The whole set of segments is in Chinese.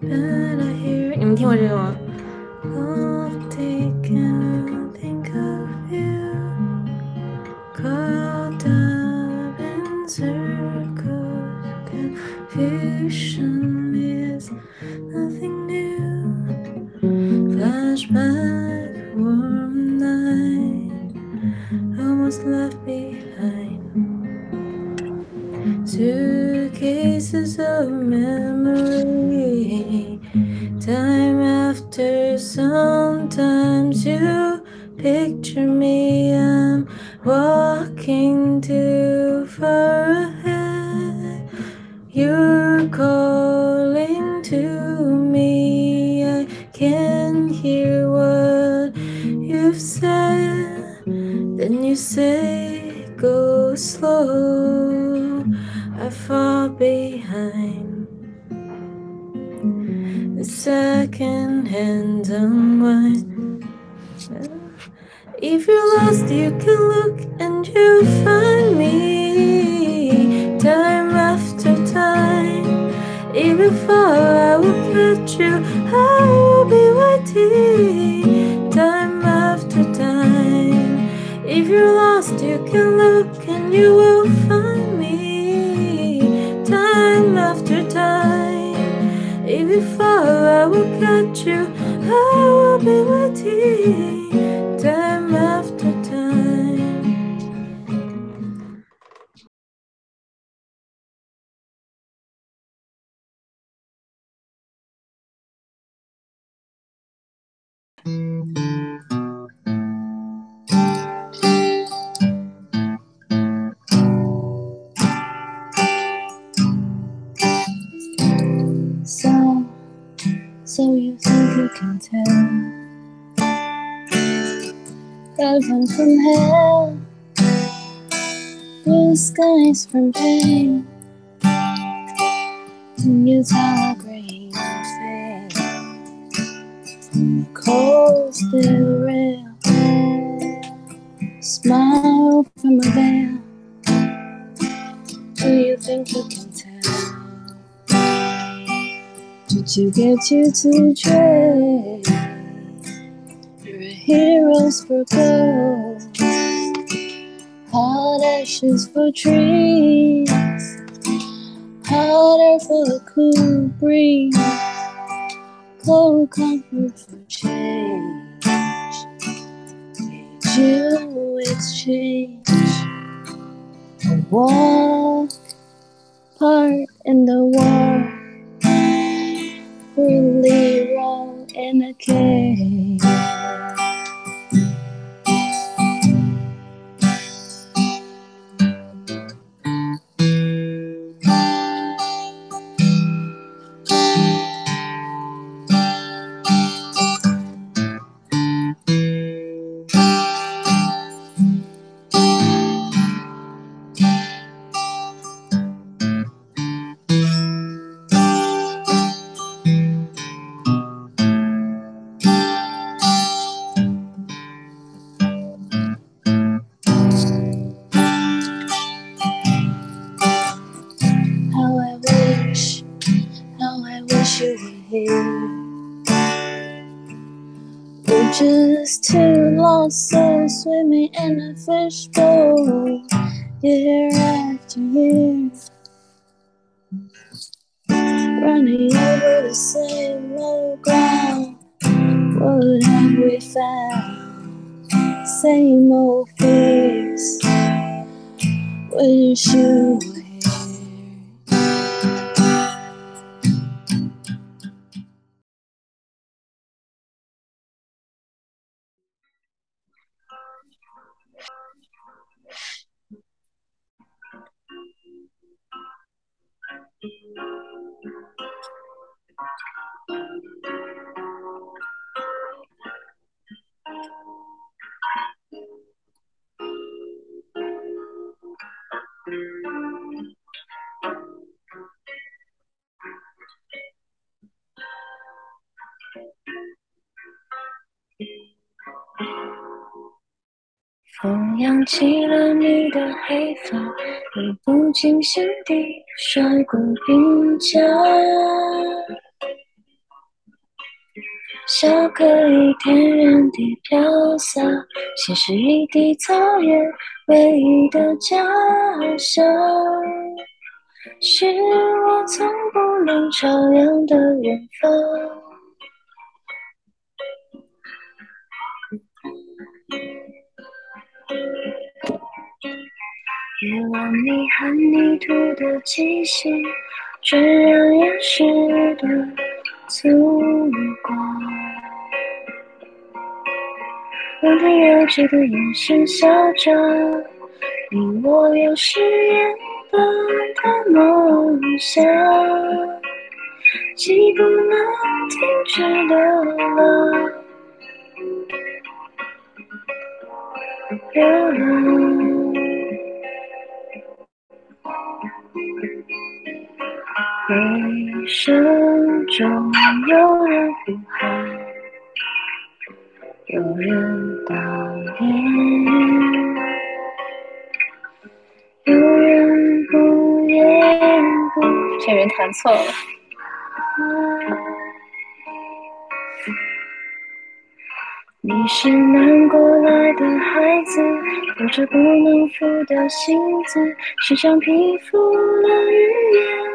But I hear 你们听过这个吗 Walking too far ahead. You're calling to me. I can hear what you've said. Then you say, Go slow. I fall behind. The second hand unwind. If you're lost, you can look you'll find me. Time after time. If you I will catch you. I will be waiting. Time after time. If you're lost, you can look and you will find me. Time after time. If you I will catch you. I will be waiting. Heaven from hell, blue skies from pain. Can you tell a grain of cold still real? Smile from a veil. Do you think you can tell? Did you get you to trade heroes for gold? Hot ashes for trees, air for the cool breeze, cold comfort for change. Did you exchange a walk part in the war? really wrong in a cage. Just two lost souls swimming in a fishbowl, year after year. Running over the same old ground. What have we found? Same old fears. Wish 风扬起了你的黑发。我不经心地甩过鬓角。笑可以天然地飘洒，心是一地草原唯一的家乡，是我从不能超越的远方。夜晚你和泥土的气息，渲染岩石的粗犷。温吞幼稚的眼神笑着，你我有誓言般的梦想，既不能停止流浪，流浪。回声中有人呼喊。有人悼念，有人不言不。这人弹错了。你是南国来的孩子，有着不能负的性子，时常披覆了语言。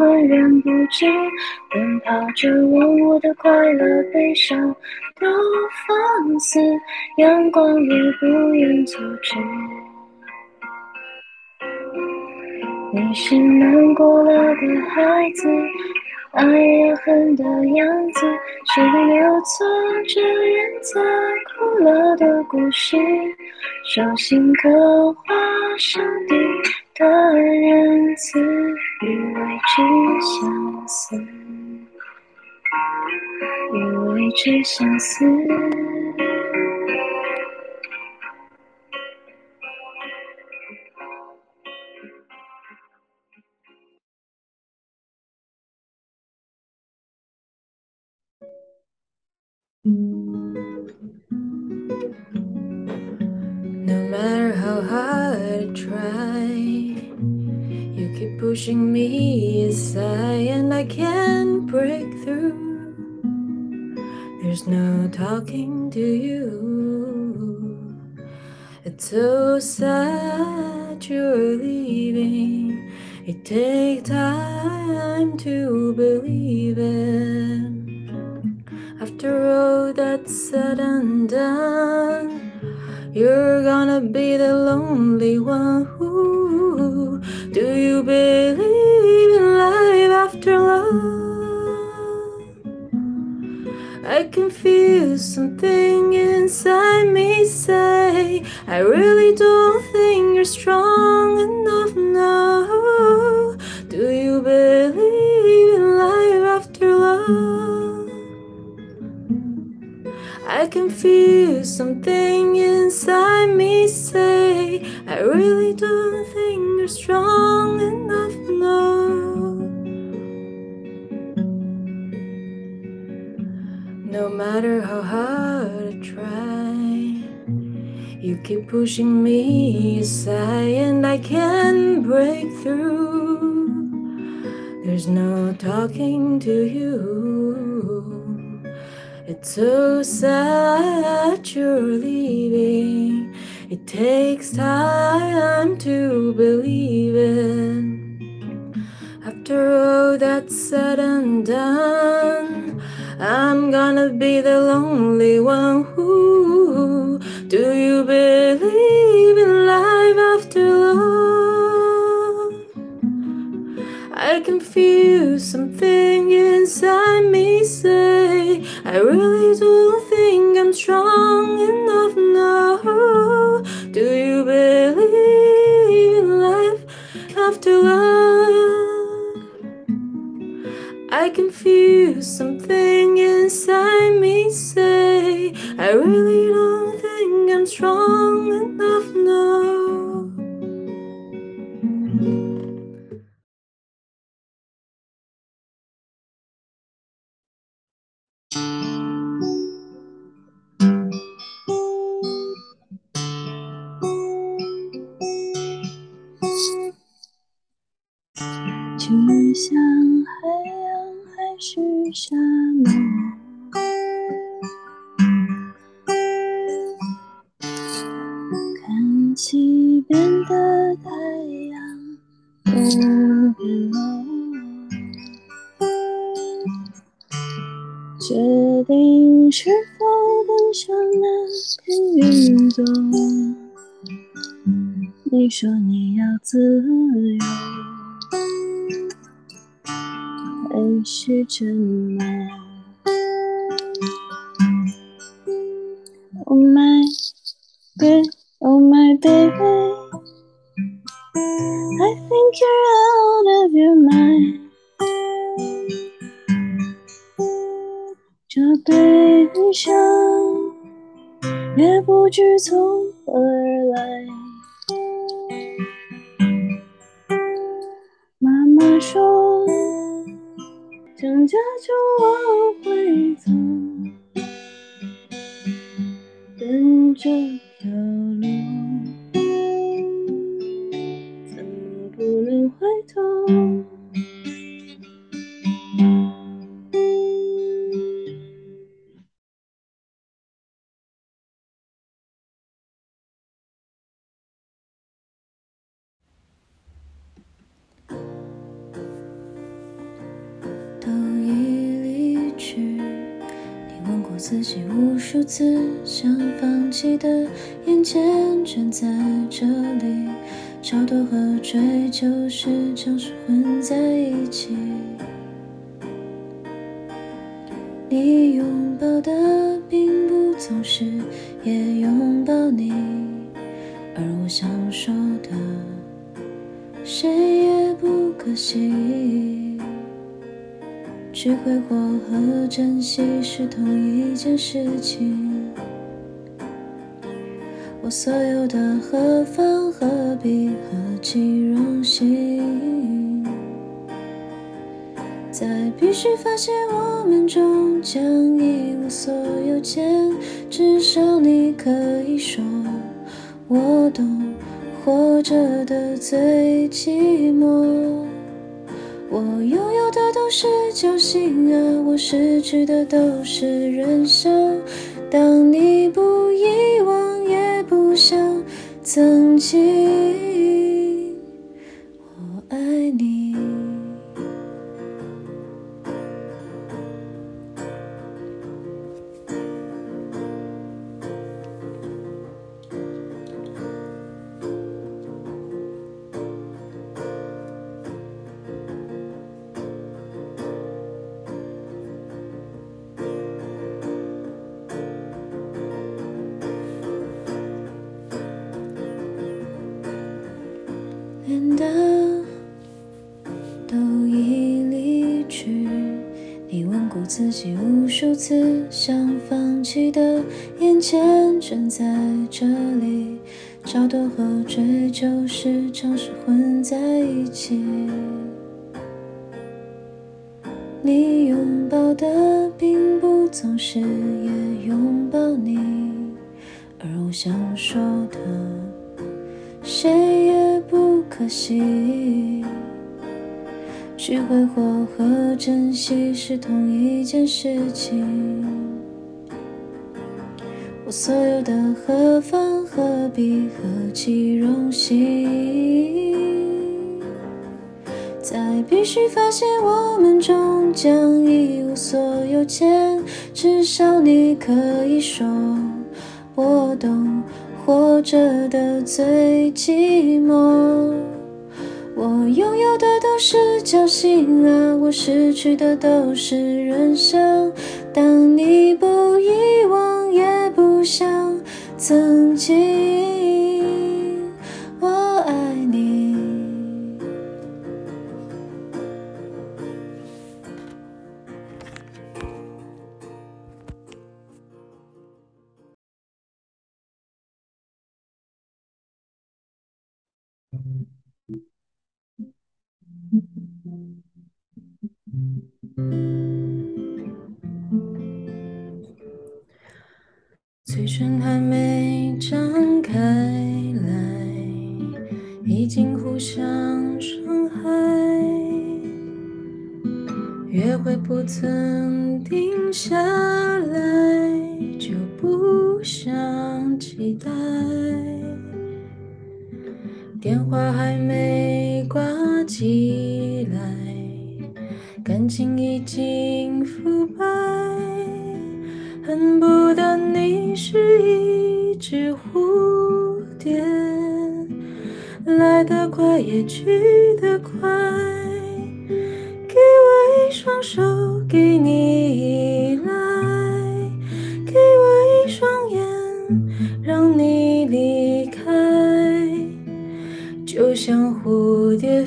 浑然不知，奔跑着忘我的快乐悲伤都放肆，阳光也不愿阻止。你是难过了的孩子，爱也恨的样子，谁留存着人在哭了的故事，手心刻画上帝的仁慈。与未知相思，与未知相思。Pushing me aside and I can't break through. There's no talking to you. It's so sad you're leaving. It takes time to believe it. After all that's said and done, you're gonna be the lonely one who do you believe in life after love? I can feel something inside me say, I really don't think you're strong enough now. Do you believe can feel something inside me say, I really don't think you're strong enough now. No matter how hard I try, you keep pushing me aside, and I can't break through. There's no talking to you. So sad you're leaving. It takes time to believe it. After all that's said and done, I'm gonna be the lonely one who. Do you believe in life after love? I can feel something inside me say, I really don't think I'm strong 西边的太阳不落，决定是否登上那片云朵。你说你要自由，还是沉默不知从何而来。妈妈说，想家就往和追求时常是混在一起。你拥抱的并不总是也拥抱你，而我想说的，谁也不可惜。去挥霍和珍惜是同一件事情。我所有的何方何必何其荣幸，在必须发现我们终将一无所有前，至少你可以说我懂活着的最寂寞。我拥有的都是侥幸啊，我失去的都是人生。当你不遗忘，也不想曾经，自己无数次，想放弃的眼前全在这里，超脱和追求时常是混在一起。你拥抱的并不总是也拥抱你，而我想说的。谁也不可惜，去挥霍和珍惜是同一件事情。我所有的何妨何必何其荣幸，在必须发现我们终将一无所有前，至少你可以说我懂。活着的最寂寞，我拥有的都是侥幸啊，我失去的都是人生。当你不遗忘，也不想曾经，嘴唇还没张开来，已经互相伤害。约会不曾定下来，就不想期待。电话还没挂机，心已经腐败，恨不得你是一只蝴蝶，来得快也去得快。给我一双手，给你依赖，给我一双眼，让你离开。就像蝴蝶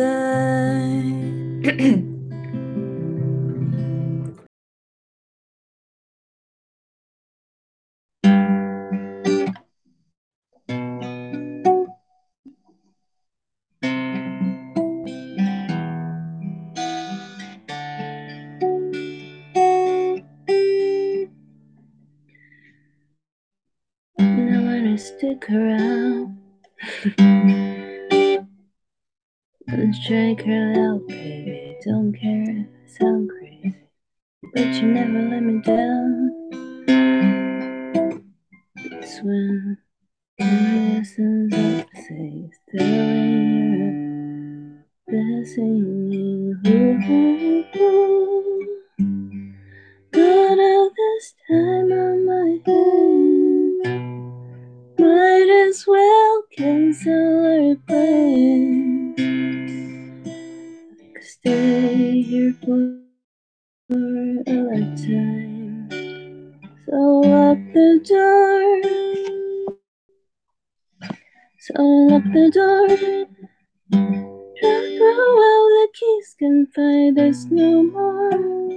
inside. stick around. and strike her out, baby. Don't care I sound crazy, but you never let me down. It's when the lessons stay here for, a lifetime. So lock the door. So lock the door. Throw out the keys, can find us no more.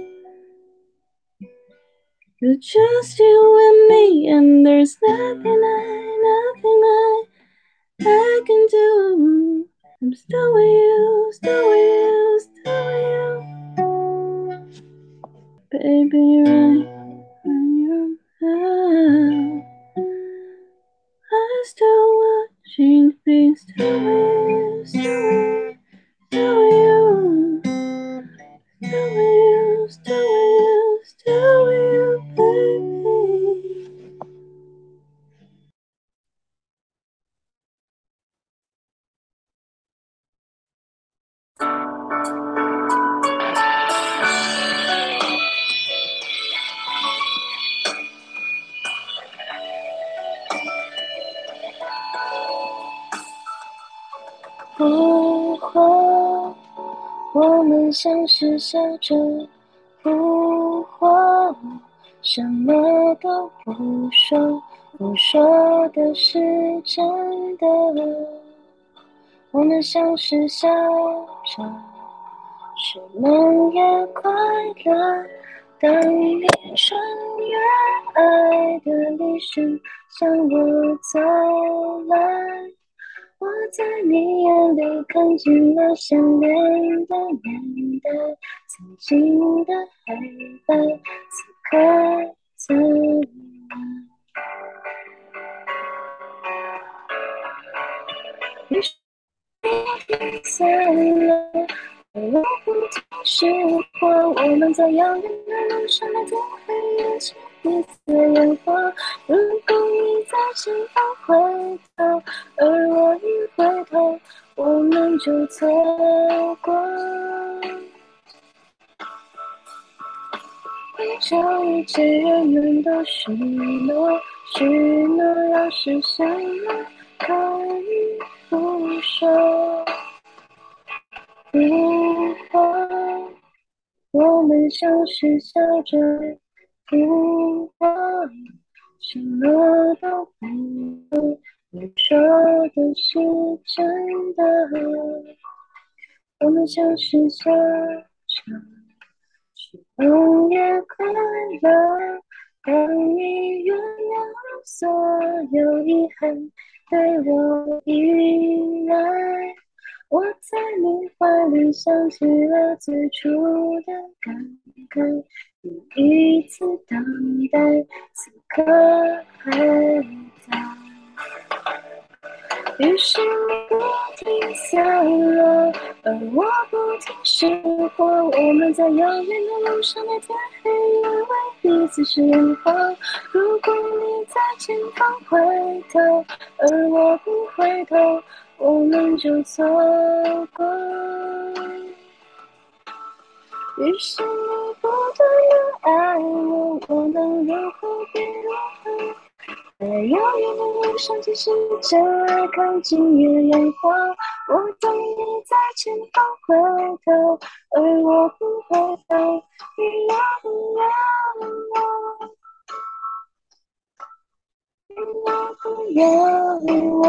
It's just you and me, and there's nothing I, nothing I, I can do. I'm still with you, still with you, still with you. Baby, right when you're out, I'm still watching things, still with you, still, still with you. Still with you, still with you, 笑着不慌，什么都不说，不说的是真的。我们像是笑着，是梦也快乐。当你穿越爱的旅程向我走来。我在你眼里看见了想念的年代，曾经的黑白，此刻怎么？于是你散了，我不再是我，我们在遥远的路上怎会有起彼此的烟火？如果你在前方回头，而我一回头，我们就错过。这一切远远都许诺，许诺要实现了，可以不说。不慌，我们像是笑着不慌，什么都不说，你说的是真的。我们像是笑着，是冬夜快乐，当你原谅所有遗憾，对我依赖。我在你怀里想起了最初的感慨，第一次等待，此刻还在。于是你不停下了，而我不停驶过。我们在遥远的路上，那天黑，因为彼此是眼花。如果你在前方回头，而我不回头，我们就错过。于是你不断的爱我，我能如何别如何？在遥远的路上，即使这靠近也烟花。我等你在前方回头，而我不回头。你要不要我？你要不要我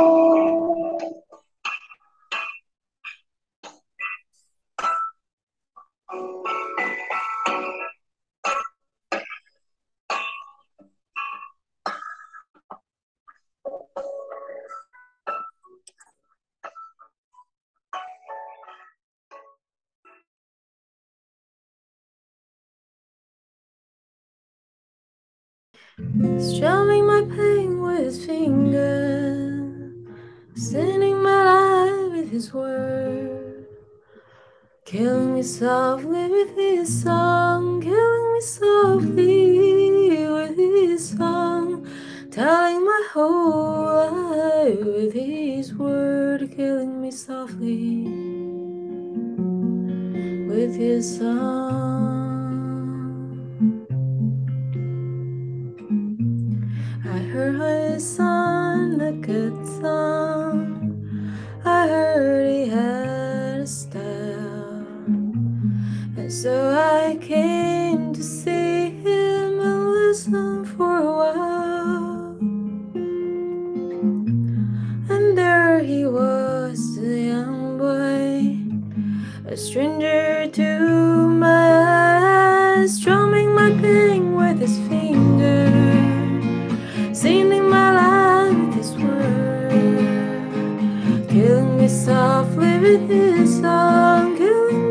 softly with his song, killing me softly with his song, telling my whole life with his word, killing me softly with his song.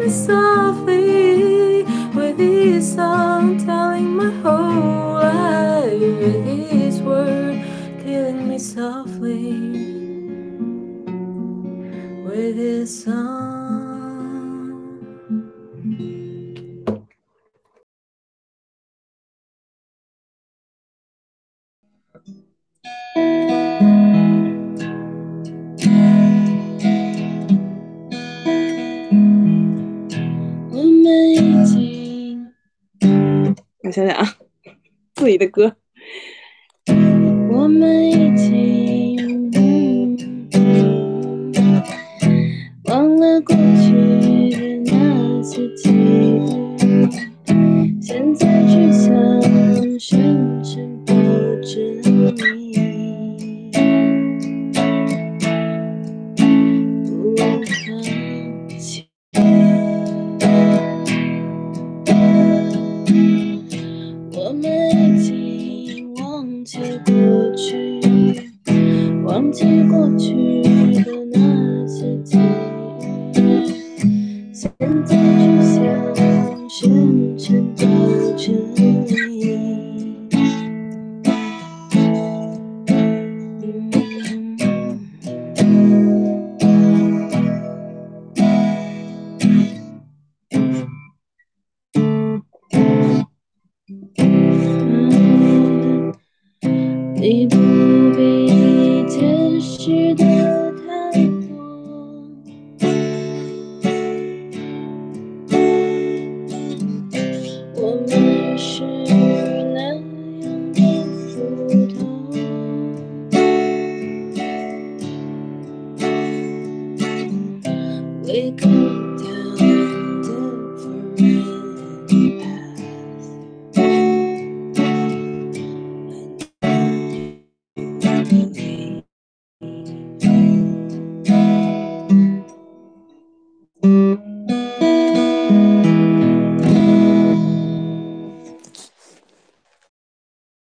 Me softly 想想啊，自己的歌。